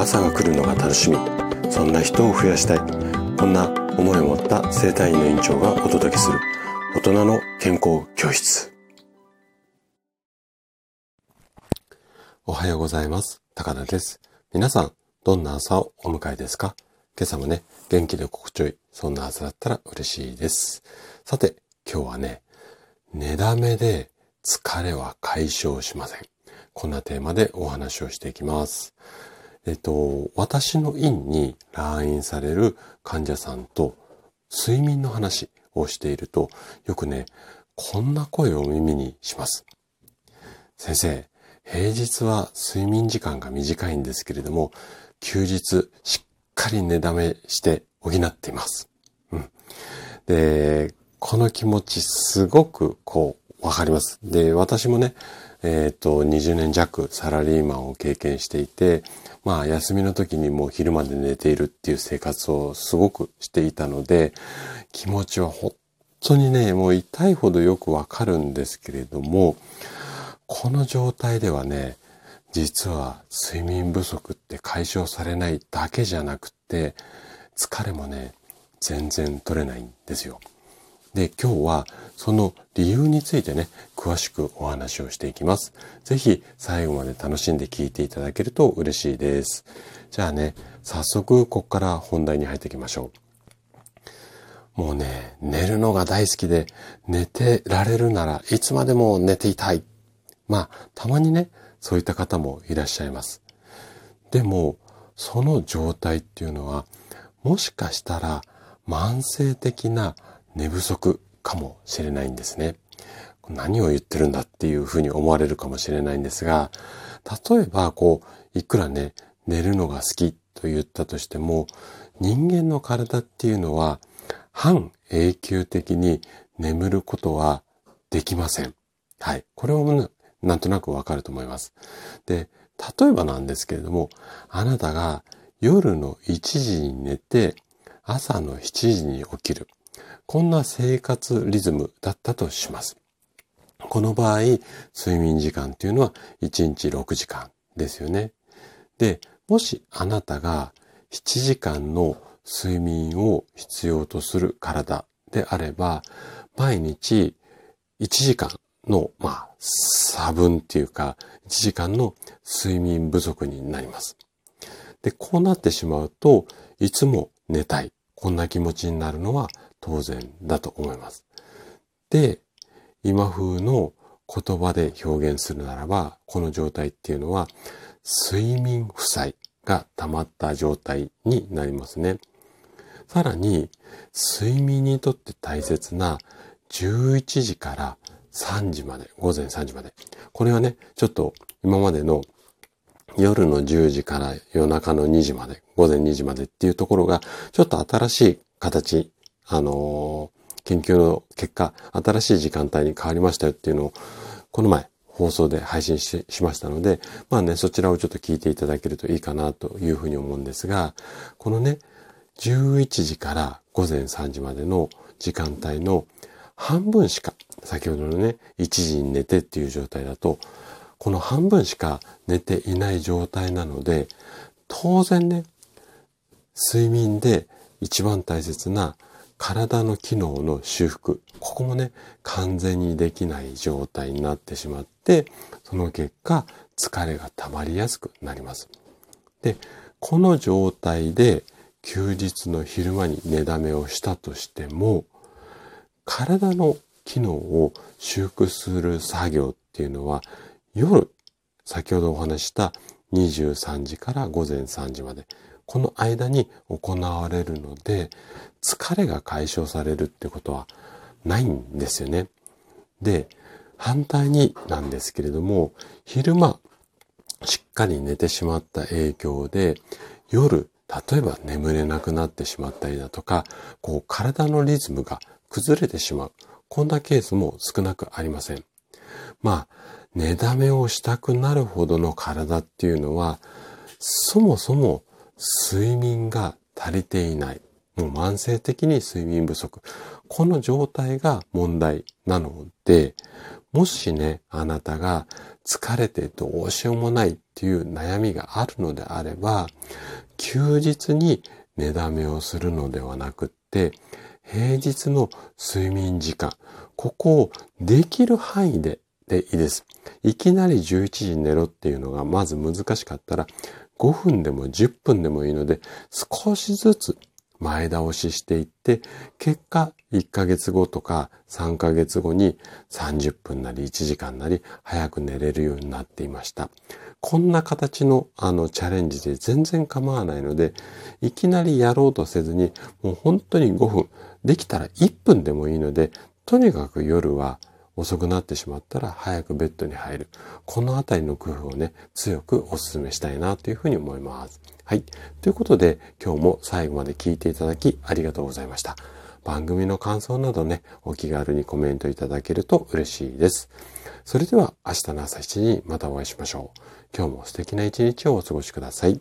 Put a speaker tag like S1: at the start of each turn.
S1: 朝が来るのが楽しみ。そんな人を増やしたい。こんな思いを持った生体院の院長がお届けする。大人の健康教室。おはようございます。高田です。皆さんどんな朝をお迎えですか？今朝もね元気で心地よいそんな朝だったら嬉しいです。さて今日はね寝だめで疲れは解消しません。こんなテーマでお話をしていきます。えっと、私の院に来院される患者さんと睡眠の話をしていると、よくね、こんな声を耳にします。先生、平日は睡眠時間が短いんですけれども、休日しっかり寝だめして補っています。うん。で、この気持ちすごくこう、わかります。で、私もね、えっ、ー、と、20年弱サラリーマンを経験していて、まあ、休みの時にもう昼まで寝ているっていう生活をすごくしていたので、気持ちは本当にね、もう痛いほどよくわかるんですけれども、この状態ではね、実は睡眠不足って解消されないだけじゃなくて、疲れもね、全然取れないんですよ。で、今日はその理由についてね、詳しくお話をしていきます。ぜひ最後まで楽しんで聞いていただけると嬉しいです。じゃあね、早速ここから本題に入っていきましょう。もうね、寝るのが大好きで、寝てられるならいつまでも寝ていたい。まあ、たまにね、そういった方もいらっしゃいます。でも、その状態っていうのは、もしかしたら慢性的な寝不足かもしれないんですね。何を言ってるんだっていうふうに思われるかもしれないんですが、例えばこう、いくらね、寝るのが好きと言ったとしても、人間の体っていうのは、半永久的に眠ることはできません。はい。これはなんとなくわかると思います。で、例えばなんですけれども、あなたが夜の1時に寝て、朝の7時に起きる。こんな生活リズムだったとします。この場合、睡眠時間っていうのは1日6時間ですよね。で、もしあなたが7時間の睡眠を必要とする体であれば、毎日1時間の、まあ、差分っていうか、1時間の睡眠不足になります。で、こうなってしまうといつも寝たい。こんな気持ちになるのは当然だと思います。で、今風の言葉で表現するならば、この状態っていうのは、睡眠負債が溜まった状態になりますね。さらに、睡眠にとって大切な11時から3時まで、午前3時まで。これはね、ちょっと今までの夜の10時から夜中の2時まで、午前2時までっていうところが、ちょっと新しい形あのー、研究の結果、新しい時間帯に変わりましたよっていうのを、この前、放送で配信しましたので、まあね、そちらをちょっと聞いていただけるといいかなというふうに思うんですが、このね、11時から午前3時までの時間帯の半分しか、先ほどのね、1時に寝てっていう状態だと、この半分しか寝ていない状態なので、当然ね、睡眠で一番大切な体の機能の修復、ここもね、完全にできない状態になってしまって、その結果、疲れが溜まりやすくなります。で、この状態で休日の昼間に寝だめをしたとしても、体の機能を修復する作業っていうのは、夜、先ほどお話した23時から午前3時まで、この間に行われるので、疲れが解消されるってことはないんですよね。で、反対になんですけれども、昼間、しっかり寝てしまった影響で、夜、例えば眠れなくなってしまったりだとか、こう体のリズムが崩れてしまう。こんなケースも少なくありません。まあ、寝だめをしたくなるほどの体っていうのは、そもそも睡眠が足りていない。もう慢性的に睡眠不足。この状態が問題なので、もしね、あなたが疲れてどうしようもないっていう悩みがあるのであれば、休日に寝だめをするのではなくって、平日の睡眠時間、ここをできる範囲ででいいです。いきなり11時に寝ろっていうのがまず難しかったら、5分でも10分でもいいので、少しずつ前倒ししていって、結果1ヶ月後とか3ヶ月後に30分なり1時間なり早く寝れるようになっていました。こんな形のあのチャレンジで全然構わないので、いきなりやろうとせずに、もう本当に5分、できたら1分でもいいので、とにかく夜は遅くなってしまったら早くベッドに入る。このあたりの工夫をね、強くお勧めしたいなというふうに思います。はい。ということで、今日も最後まで聞いていただきありがとうございました。番組の感想などね、お気軽にコメントいただけると嬉しいです。それでは明日の朝7時にまたお会いしましょう。今日も素敵な一日をお過ごしください。